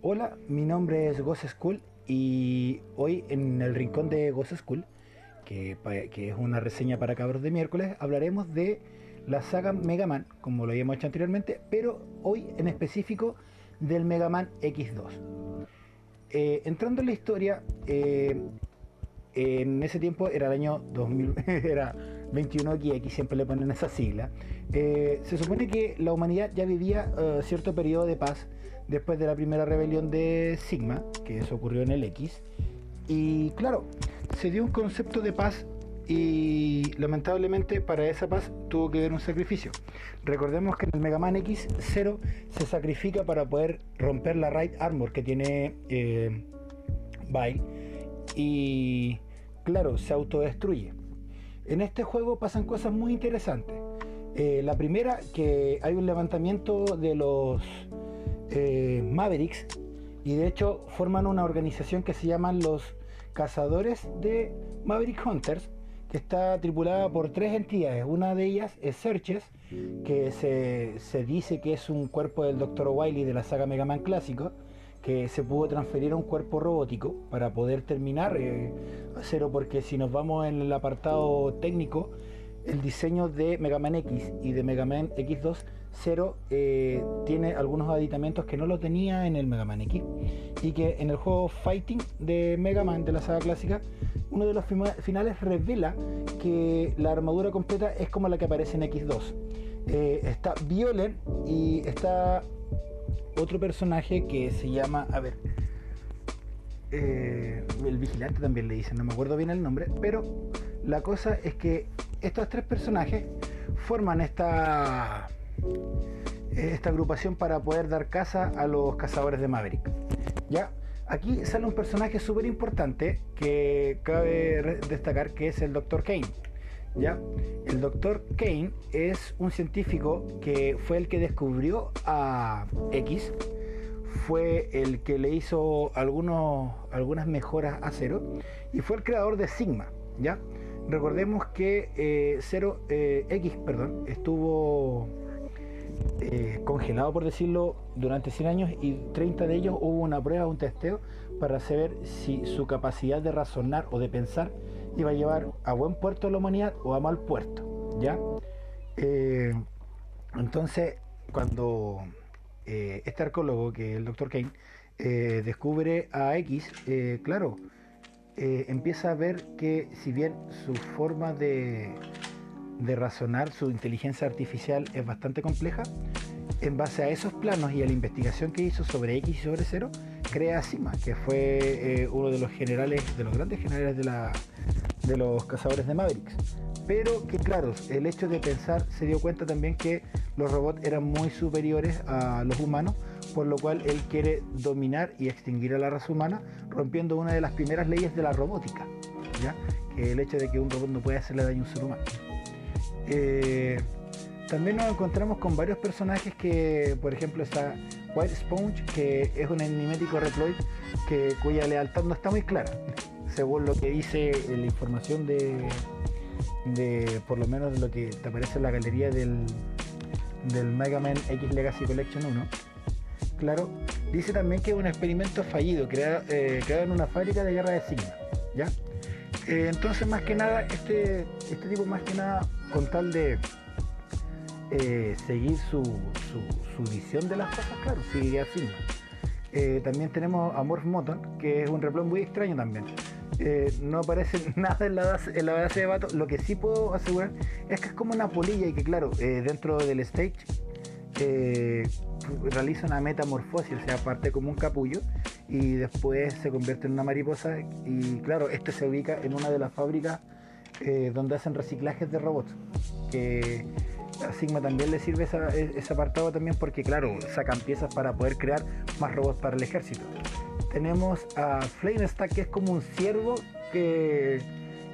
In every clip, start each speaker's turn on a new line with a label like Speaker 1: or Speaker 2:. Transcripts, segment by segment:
Speaker 1: Hola, mi nombre es Ghost School y hoy en el rincón de Ghost School, que, es una reseña para cabros de miércoles, hablaremos de la saga Mega Man, como lo habíamos hecho anteriormente, pero hoy en específico del Mega Man X2. Eh, entrando en la historia, eh, en ese tiempo era el año 2000, era 21XX, siempre le ponen esa sigla. Eh, se supone que la humanidad ya vivía cierto periodo de paz después de la primera rebelión de Sigma, que eso ocurrió en el X. Y claro, se dio un concepto de paz y lamentablemente para esa paz tuvo que haber un sacrificio. Recordemos que en el Mega Man X0 se sacrifica para poder romper la Raid Armor que tiene eh, y claro, se autodestruye. En este juego pasan cosas muy interesantes. Eh, la primera, que hay un levantamiento de los eh, Mavericks y de hecho forman una organización que se llaman los Cazadores de Maverick Hunters que está tripulada por tres entidades. Una de ellas es Searches, que se, dice que es un cuerpo del Dr. Wily de la saga Mega Man clásico, que se pudo transferir a un cuerpo robótico para poder terminar eh, cero, porque si nos vamos en el apartado técnico, el diseño de Mega Man X y de Mega Man X2 0 eh, tiene algunos aditamentos que no lo tenía en el Mega Man X y que en el juego Fighting de Mega Man de la saga clásica uno de los finales revela que la armadura completa es como la que aparece en X2 eh, está Violen y está otro personaje que se llama a ver eh, el vigilante también le dicen no me acuerdo bien el nombre pero la cosa es que estos tres personajes forman esta esta agrupación para poder dar caza a los cazadores de Maverick. ¿Ya? Aquí sale un personaje súper importante que cabe destacar que es el Dr. Kane. ¿Ya? El Dr. Kane es un científico que fue el que descubrió a X, fue el que le hizo algunas mejoras a Zero y fue el creador de Sigma. ¿ya? Recordemos que eh, eh, X perdón, estuvo eh, congelado, por decirlo, durante 100 años y 30 de ellos hubo una prueba, un testeo para saber si su capacidad de razonar o de pensar iba a llevar a buen puerto a la humanidad o a mal puerto. ¿ya? Entonces, cuando este arqueólogo, que es el doctor Kane, descubre a X, claro, empieza a ver que si bien su forma de razonar, su inteligencia artificial es bastante compleja. En base a esos planos y a la investigación que hizo sobre X y sobre Cero, crea Sima, que fue eh, uno de los generales, de los grandes generales de, de los cazadores de Mavericks. Pero que claro, el hecho de pensar se dio cuenta también que los robots eran muy superiores a los humanos, por lo cual él quiere dominar y extinguir a la raza humana, rompiendo una de las primeras leyes de la robótica, ¿ya? que el hecho de que un robot no puede hacerle daño a un ser humano. Eh, también nos encontramos con varios personajes que, por ejemplo, está White Sponge, que es un enigmático Reploid que, cuya lealtad no está muy clara, según lo que dice la información de, de por lo menos lo que te aparece en la galería del, del Mega Man X Legacy Collection 1. Claro, dice también que es un experimento fallido, creado, eh, creado en una fábrica de guerra de Sigma. ¿ya? Eh, entonces, más que nada, este, este tipo más que nada con tal de eh, seguir su, visión de las cosas, claro, sigue así. También tenemos a Morph Moton, que es un replón muy extraño también. No aparece nada en la, base, en la base de Bato. Lo que sí puedo asegurar es que es como una polilla y que, claro, dentro del stage realiza una metamorfosis, o sea, parte como un capullo y después se convierte en una mariposa. Y, claro, este se ubica en una de las fábricas eh, donde hacen reciclajes de robots. Que a Sigma también le sirve ese apartado también porque, claro, sacan piezas para poder crear más robots para el ejército. Tenemos a Flamestack, que es como un ciervo que,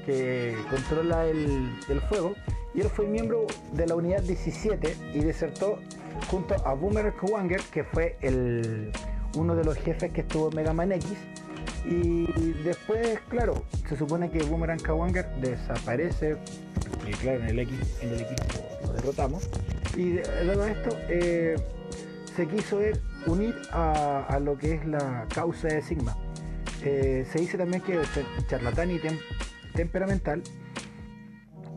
Speaker 1: que controla el, fuego. Y él fue miembro de la unidad 17 y desertó junto a Boomer Kowanger, que fue el, uno de los jefes que estuvo en Mega Man X y después, claro, se supone que Boomerang Kawanger desaparece, y claro, en el X, en el equipo lo derrotamos. Y de esto, eh, se quiso unir a, lo que es la causa de Sigma. Eh, se dice también que charlatán y temperamental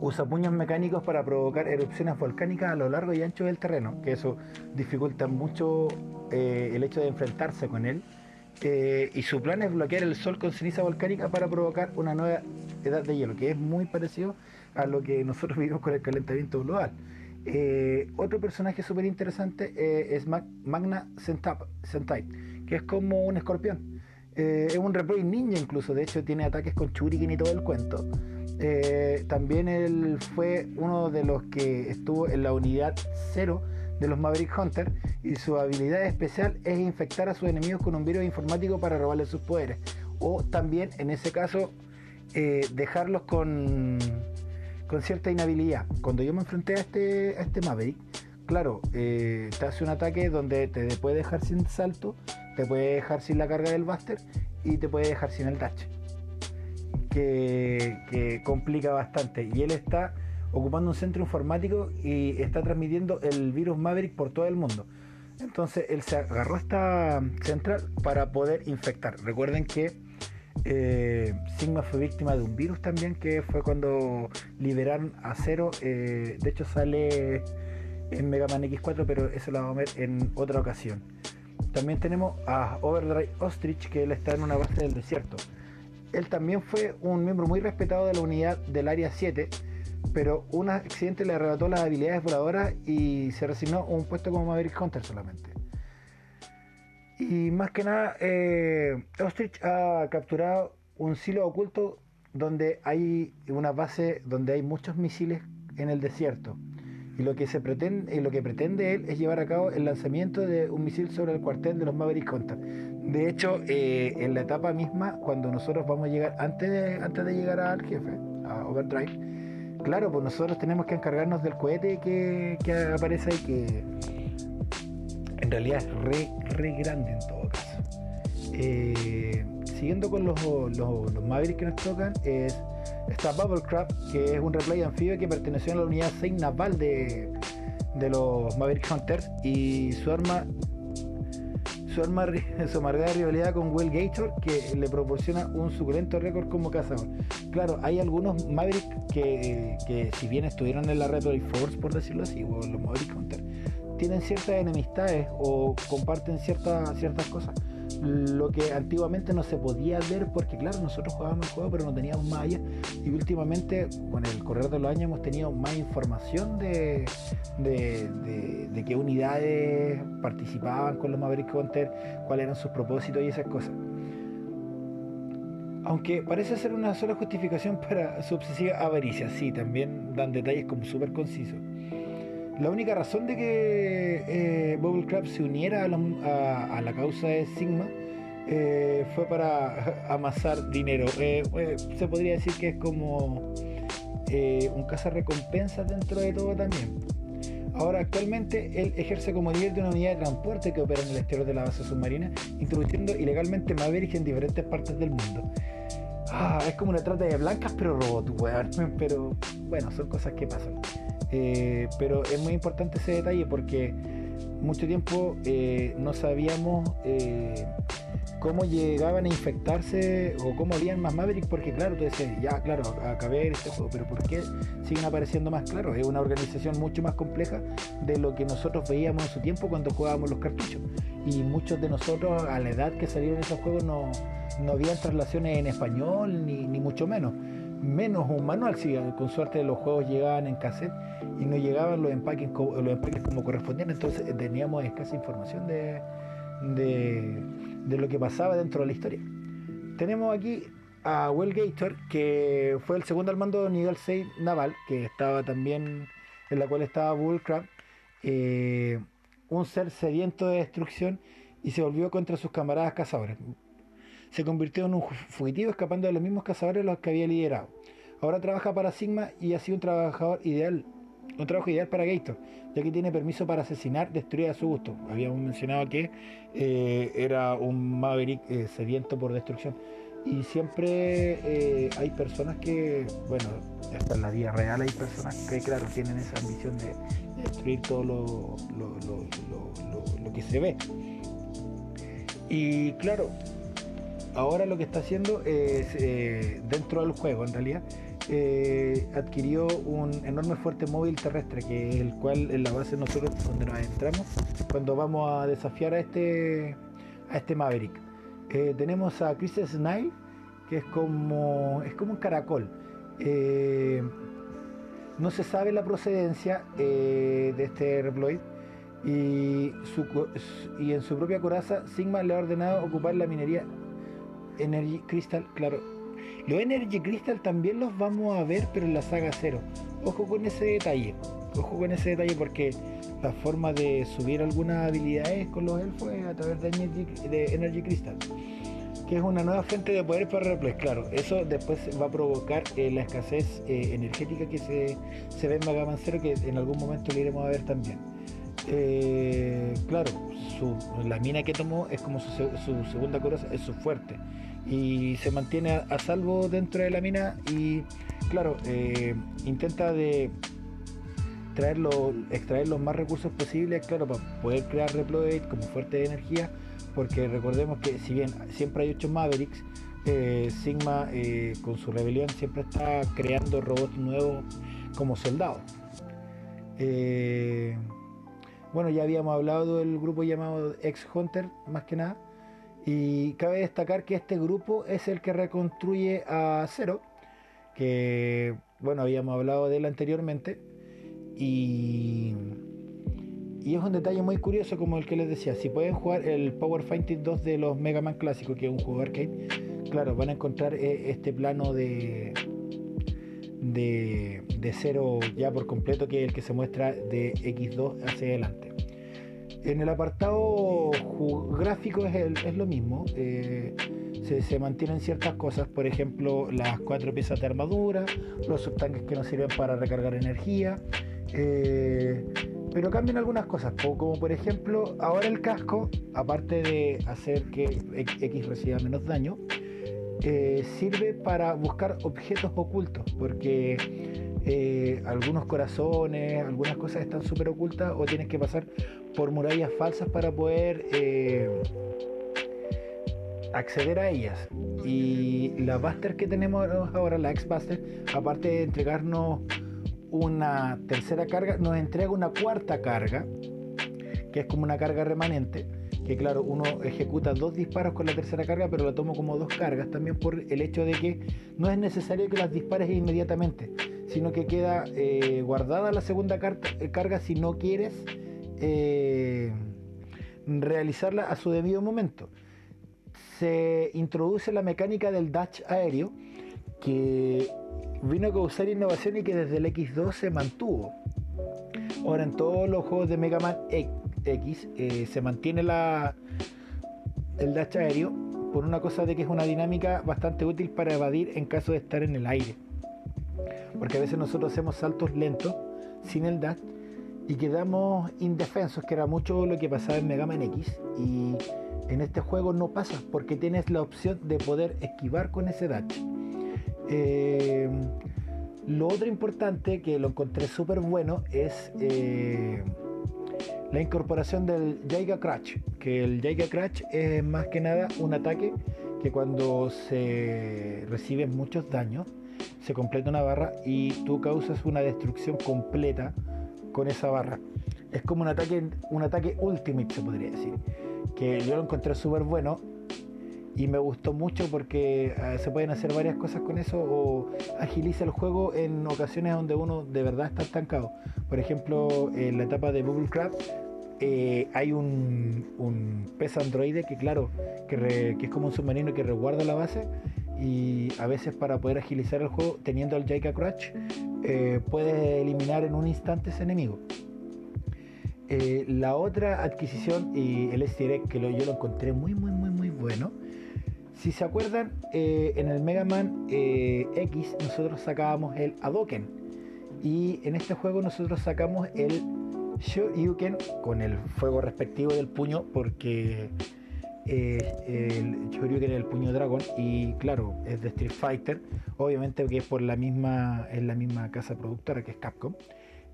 Speaker 1: usa puños mecánicos para provocar erupciones volcánicas a lo largo y ancho del terreno, que eso dificulta mucho eh, el hecho de enfrentarse con él. Eh, y su plan es bloquear el sol con ceniza volcánica para provocar una nueva edad de hielo, que es muy parecido a lo que nosotros vivimos con el calentamiento global. Eh, otro personaje súper interesante es Magna Sentai, que es como un escorpión. es un replay ninja incluso, de hecho tiene ataques con Churiken y todo el cuento. Eh, también él fue uno de los que estuvo en la unidad cero de los Maverick Hunter y su habilidad especial es infectar a sus enemigos con un virus informático para robarles sus poderes. O también, en ese caso, eh, dejarlos con, con cierta inhabilidad. Cuando yo me enfrenté a este, a este Maverick, claro, eh, te hace un ataque donde te puede dejar sin salto, te puede dejar sin la carga del Buster y te puede dejar sin el dash que, complica bastante. Y él está ocupando un centro informático y está transmitiendo el virus Maverick por todo el mundo. Entonces él se agarró esta central para poder infectar. Recuerden que eh, Sigma fue víctima de un virus también, que fue cuando liberaron a Cero. Eh, de hecho sale en Mega Man X4, pero eso lo vamos a ver en otra ocasión. También tenemos a Overdrive Ostrich, que él está en una base del desierto él también fue un miembro muy respetado de la unidad del Área 7, pero un accidente le arrebató las habilidades voladoras y se resignó a un puesto como Maverick Hunter solamente. Y más que nada, eh, Ostrich ha capturado un silo oculto donde hay una base donde hay muchos misiles en el desierto. Y lo que se pretende, lo que pretende él es llevar a cabo el lanzamiento de un misil sobre el cuartel de los Maverick Hunter. De hecho, eh, en la etapa misma, cuando nosotros vamos a llegar, antes de, antes de llegar al jefe, a Overdrive, claro, pues nosotros tenemos que encargarnos del cohete que, aparece ahí, que en realidad es re, grande en todo caso. Eh, siguiendo con los, Mavericks que nos tocan, es está Bubble Crab, que es un replay anfibio que perteneció a la unidad 6 naval de, de los Maverick Hunters y su arma su arma, su rivalidad con Will Gator que le proporciona un suculento récord como cazador. Claro, hay algunos Maverick que, que si bien estuvieron en la Red Force, por decirlo así, o los Maverick Hunters, tienen ciertas enemistades o comparten ciertas, ciertas cosas lo que antiguamente no se podía ver porque claro, nosotros jugábamos el juego pero no teníamos más allá y últimamente con el correr de los años hemos tenido más información de, de, qué unidades participaban con los Maverick Hunter, cuáles eran sus propósitos y esas cosas. Aunque parece ser una sola justificación para su obsesiva avaricia, sí, también dan detalles como súper concisos. La única razón de que eh, Bubble Crab se uniera a, la causa de Sigma eh, fue para amasar dinero. Eh, se podría decir que es como un recompensa dentro de todo también. Ahora, actualmente él ejerce como líder de una unidad de transporte que opera en el exterior de la base submarina, introduciendo ilegalmente Maverick en diferentes partes del mundo. Ah, es como una trata de blancas, pero robot, weón. Pero bueno, son cosas que pasan. Eh, pero es muy importante ese detalle porque mucho tiempo eh, no sabíamos eh, cómo llegaban a infectarse o cómo habían más Maverick, porque claro, tú decías, ya claro, acabé este juego, pero ¿por qué siguen apareciendo más? Claro, es una organización mucho más compleja de lo que nosotros veíamos en su tiempo cuando jugábamos los cartuchos. Y muchos de nosotros, a la edad que salieron esos juegos, no, no habían traslaciones en español, ni, ni mucho menos menos un manual, con suerte los juegos llegaban en cassette y no llegaban los empaques, los empaques como correspondían, entonces teníamos escasa información de, de, lo que pasaba dentro de la historia. Tenemos aquí a Will Gator, que fue el segundo al mando de nivel 6 naval, que estaba también, en la cual estaba Bullcrab, eh, un ser sediento de destrucción y se volvió contra sus camaradas cazadores se convirtió en un fugitivo escapando de los mismos cazadores los que había liderado. Ahora trabaja para Sigma y ha sido un trabajador ideal, un trabajo ideal para Gator, ya que tiene permiso para asesinar, destruir a su gusto. Habíamos mencionado que eh, era un Maverick eh, sediento por destrucción. Y siempre eh, hay personas que, bueno, hasta en la vida real hay personas que, claro, tienen esa ambición de, destruir todo lo, lo, lo, lo que se ve. Y claro, ahora lo que está haciendo es, eh, dentro del juego en realidad, eh, adquirió un enorme fuerte móvil terrestre, que es el cual en la base nosotros donde nos entramos cuando vamos a desafiar a este a este Maverick. Eh, tenemos a Chris Snile, que es como es como un caracol. no se sabe la procedencia de este Reploid y, y en su propia coraza Sigma le ha ordenado ocupar la minería Energy Crystal, claro. Los Energy Crystal también los vamos a ver, pero en la saga 0. Ojo con ese detalle. Ojo con ese detalle porque la forma de subir algunas habilidades con los elfos es a través de Energy, Crystal. Que es una nueva fuente de poder para Replay. Claro, eso después va a provocar eh, la escasez eh, energética que se, ve en Mega Man 0, que en algún momento lo iremos a ver también. Eh, claro, la mina que tomó es como su, segunda coraza, es su fuerte y se mantiene a, salvo dentro de la mina y claro, eh, intenta de extraer los más recursos posibles, claro, para poder crear Reploid como fuerte de energía, porque recordemos que si bien siempre hay ocho Mavericks, eh, Sigma eh, con su rebelión siempre está creando robots nuevos como soldados. bueno, ya habíamos hablado del grupo llamado Ex Hunter, más que nada, y cabe destacar que este grupo es el que reconstruye a Zero, que bueno, habíamos hablado de él anteriormente. Y, y es un detalle muy curioso como el que les decía, si pueden jugar el Power Fighting 2 de los Mega Man clásicos, que es un juego arcade, claro, van a encontrar eh, este plano de, de, de cero ya por completo, que es el que se muestra de X2 hacia adelante. En el apartado gráfico es, lo mismo. Eh, se, mantienen ciertas cosas, por ejemplo, las cuatro piezas de armadura, los subtanques que nos sirven para recargar energía. Eh, pero cambian algunas cosas, como por ejemplo, ahora el casco, aparte de hacer que X reciba menos daño, eh, sirve para buscar objetos ocultos, porque eh, algunos corazones, algunas cosas están súper ocultas o tienes que pasar por murallas falsas para poder eh, acceder a ellas. Y la Buster que tenemos ahora, la X-Buster, aparte de entregarnos una tercera carga, nos entrega una cuarta carga, que es como una carga remanente que claro, uno ejecuta dos disparos con la tercera carga, pero la tomo como dos cargas también por el hecho de que no es necesario que las dispares inmediatamente, sino que queda eh, guardada la segunda eh, carga si no quieres eh, realizarla a su debido momento. Se introduce la mecánica del dash aéreo que vino a causar innovación y que desde el X2 se mantuvo. Ahora en todos los juegos de Mega Man X eh, se mantiene la, el dash aéreo por una cosa de que es una dinámica bastante útil para evadir en caso de estar en el aire. Porque a veces nosotros hacemos saltos lentos sin el dash y quedamos indefensos, que era mucho lo que pasaba en Mega Man X. Y en este juego no pasa porque tienes la opción de poder esquivar con ese dash. Eh, lo otro importante que lo encontré súper bueno es eh, la incorporación del Jaiga Crash, que el Jaiga Crash es más que nada un ataque que cuando se reciben muchos daños, se completa una barra y tú causas una destrucción completa con esa barra. Es como un ataque, un ataque ultimate se podría decir. Que yo lo encontré súper bueno y me gustó mucho porque eh, se pueden hacer varias cosas con eso o agiliza el juego en ocasiones donde uno de verdad está estancado. Por ejemplo, en la etapa de Bubble Crab eh, hay un, un, androide que claro, que, es como un submarino que resguarda la base y a veces para poder agilizar el juego teniendo al Jaika Crash eh, puedes eliminar en un instante ese enemigo. la otra adquisición y el s que yo lo encontré muy muy muy muy bueno si se acuerdan, eh, en el Mega Man eh, X nosotros sacábamos el Adoken. Y en este juego nosotros sacamos el Shoryuken con el fuego respectivo del puño porque eh, el Shoryuken el puño dragón y claro, es de Street Fighter, obviamente que es por la misma, es la misma casa productora que es Capcom.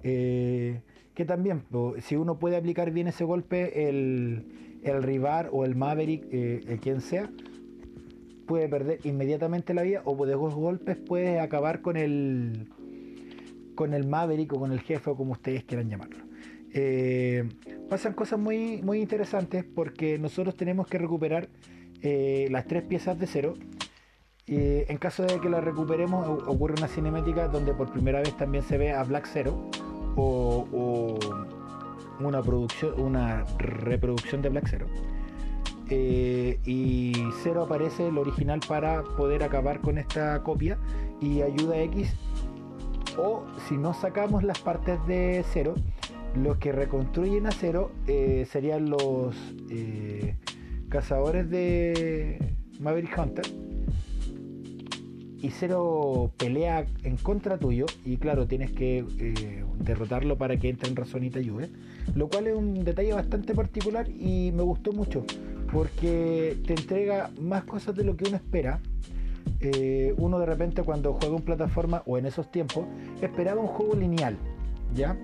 Speaker 1: que también, si uno puede aplicar bien ese golpe, el, el rival o el Maverick, eh, quien sea, puede perder inmediatamente la vida o de dos golpes puede acabar con el con el Maverick o con el jefe o como ustedes quieran llamarlo. Eh, pasan cosas muy, muy interesantes porque nosotros tenemos que recuperar eh, las tres piezas de cero. en caso de que las recuperemos, ocurre una cinemática donde por primera vez también se ve a Black Zero o, una producción, una reproducción de Black Zero. Eh, y Zero aparece el original para poder acabar con esta copia y ayuda X o si no sacamos las partes de Zero los que reconstruyen a Zero eh, serían los eh, cazadores de Maverick Hunter y Zero pelea en contra tuyo y claro, tienes que eh, derrotarlo para que entre en razón y te ayude. Lo cual es un detalle bastante particular y me gustó mucho porque te entrega más cosas de lo que uno espera. Eh, uno de repente cuando juega en plataforma o en esos tiempos esperaba un juego lineal, ¿ya?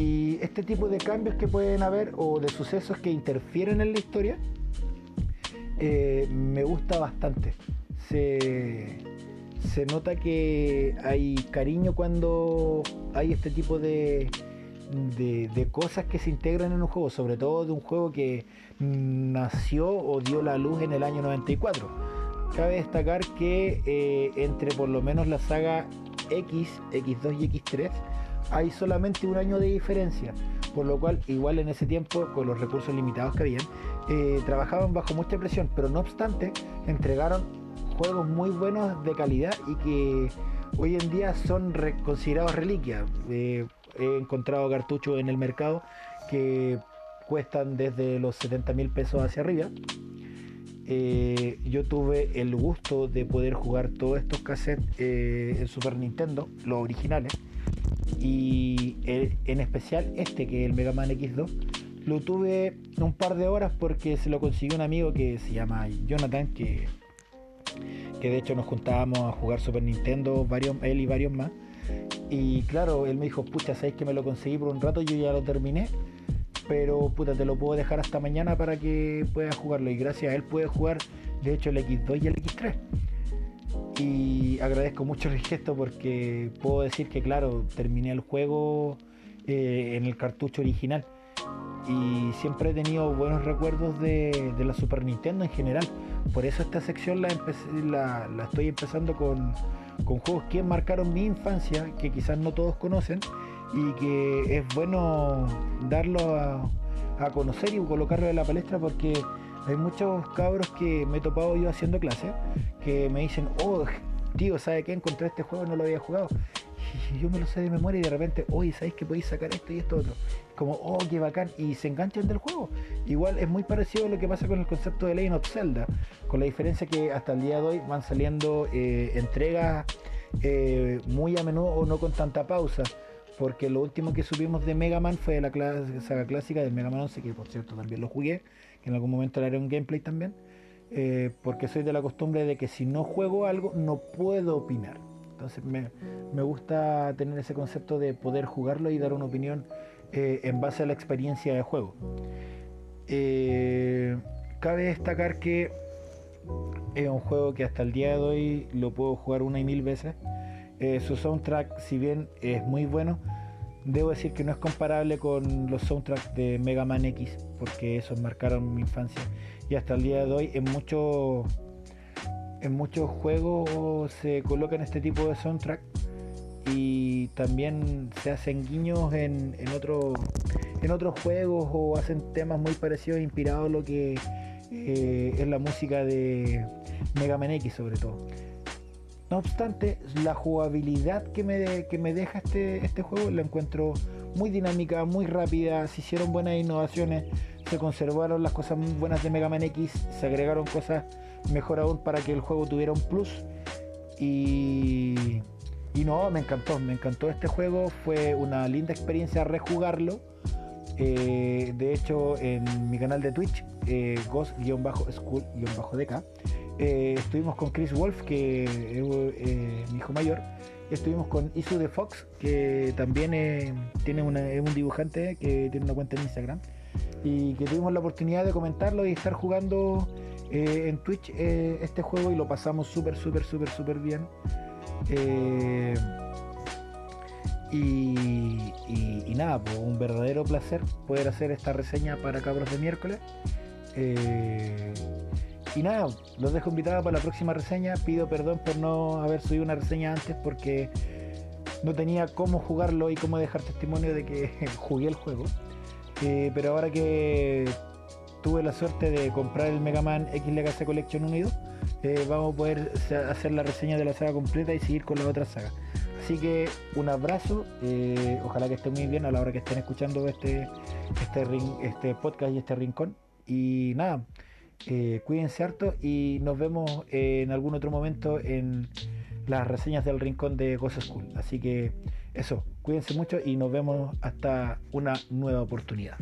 Speaker 1: Y este tipo de cambios que pueden haber o de sucesos que interfieren en la historia eh, me gusta bastante. Se, se nota que hay cariño cuando hay este tipo de, de, cosas que se integran en un juego, sobre todo de un juego que nació o dio la luz en el año 94. Cabe destacar que eh, entre por lo menos la saga X, X2 y X3 hay solamente un año de diferencia, por lo cual igual en ese tiempo con los recursos limitados que habían, eh, trabajaban bajo mucha presión, pero no obstante entregaron juegos muy buenos de calidad y que hoy en día son considerados reliquias. Eh, he encontrado cartuchos en el mercado que cuestan desde los 70 mil pesos hacia arriba. Eh, yo tuve el gusto de poder jugar todos estos cassettes en Super Nintendo, los originales, y en especial este que es el Mega Man X2, lo tuve un par de horas porque se lo consiguió un amigo que se llama Jonathan, que que de hecho nos juntábamos a jugar Super Nintendo, varios, él y varios más. Y claro, él me dijo, pucha, sabéis que me lo conseguí por un rato, yo ya lo terminé, pero puta, te lo puedo dejar hasta mañana para que puedas jugarlo. Y gracias a él puede jugar, de hecho, el X2 y el X3. Y agradezco mucho el gesto porque puedo decir que, claro, terminé el juego eh, en el cartucho original. Y siempre he tenido buenos recuerdos de, la Super Nintendo en general por eso esta sección la, la, estoy empezando con, juegos que marcaron mi infancia, que quizás no todos conocen, y que es bueno darlo a, conocer y colocarlo en la palestra porque hay muchos cabros que me he topado yo haciendo clase que me dicen, oh, tío, ¿sabe qué? Encontré este juego, no lo había jugado yo me lo sé de memoria y de repente, oye, ¿sabéis que podéis sacar esto y esto otro? Como, oh, qué bacán, y se enganchan del juego. Igual es muy parecido a lo que pasa con el concepto de Legend of Zelda, con la diferencia que hasta el día de hoy van saliendo eh, entregas eh, muy a menudo o no con tanta pausa. Porque lo último que subimos de Mega Man fue la saga clásica de Mega Man 11, que por cierto también lo jugué, que en algún momento le haré un gameplay también. Eh, porque soy de la costumbre de que si no juego algo no puedo opinar. Entonces me, gusta tener ese concepto de poder jugarlo y dar una opinión eh, en base a la experiencia de juego. Eh, cabe destacar que es un juego que hasta el día de hoy lo puedo jugar una y mil veces. Eh, su soundtrack, si bien es muy bueno, debo decir que no es comparable con los soundtracks de Mega Man X, porque esos marcaron mi infancia. Y hasta el día de hoy en muchos en juegos se colocan este tipo de soundtrack y también se hacen guiños en, en, otros juegos o hacen temas muy parecidos inspirados en lo que eh, es la música de Mega Man X sobre todo. No obstante, la jugabilidad que me, que me deja este, este juego la encuentro muy dinámica, muy rápida, se hicieron buenas innovaciones, se conservaron las cosas buenas de Mega Man X, se agregaron cosas mejor aún para que el juego tuviera un plus. Y, y no, me encantó, me encantó este juego, fue una linda experiencia rejugarlo. Eh, de hecho, en mi canal de Twitch, eh, Ghost-School-DK, eh, estuvimos con Chris Wolf, que es mi hijo mayor, estuvimos con Isu de Fox, que también tiene una, es un dibujante que tiene una cuenta en Instagram y que tuvimos la oportunidad de comentarlo y estar jugando eh, en Twitch eh, este juego y lo pasamos súper, súper, súper, súper bien. Eh, y, nada, pues un verdadero placer poder hacer esta reseña para Cabros de miércoles. Y nada, los dejo invitados para la próxima reseña. Pido perdón por no haber subido una reseña antes porque no tenía cómo jugarlo y cómo dejar testimonio de que jugué el juego. pero ahora que tuve la suerte de comprar el Mega Man X Legacy Collection unido, eh, vamos a poder hacer la reseña de la saga completa y seguir con la otra saga. Así que un abrazo, eh, ojalá que estén muy bien a la hora que estén escuchando este, este, este podcast y este rincón. Y nada, eh, cuídense harto y nos vemos en algún otro momento en las reseñas del rincón de Ghost School. Así que eso, cuídense mucho y nos vemos hasta una nueva oportunidad.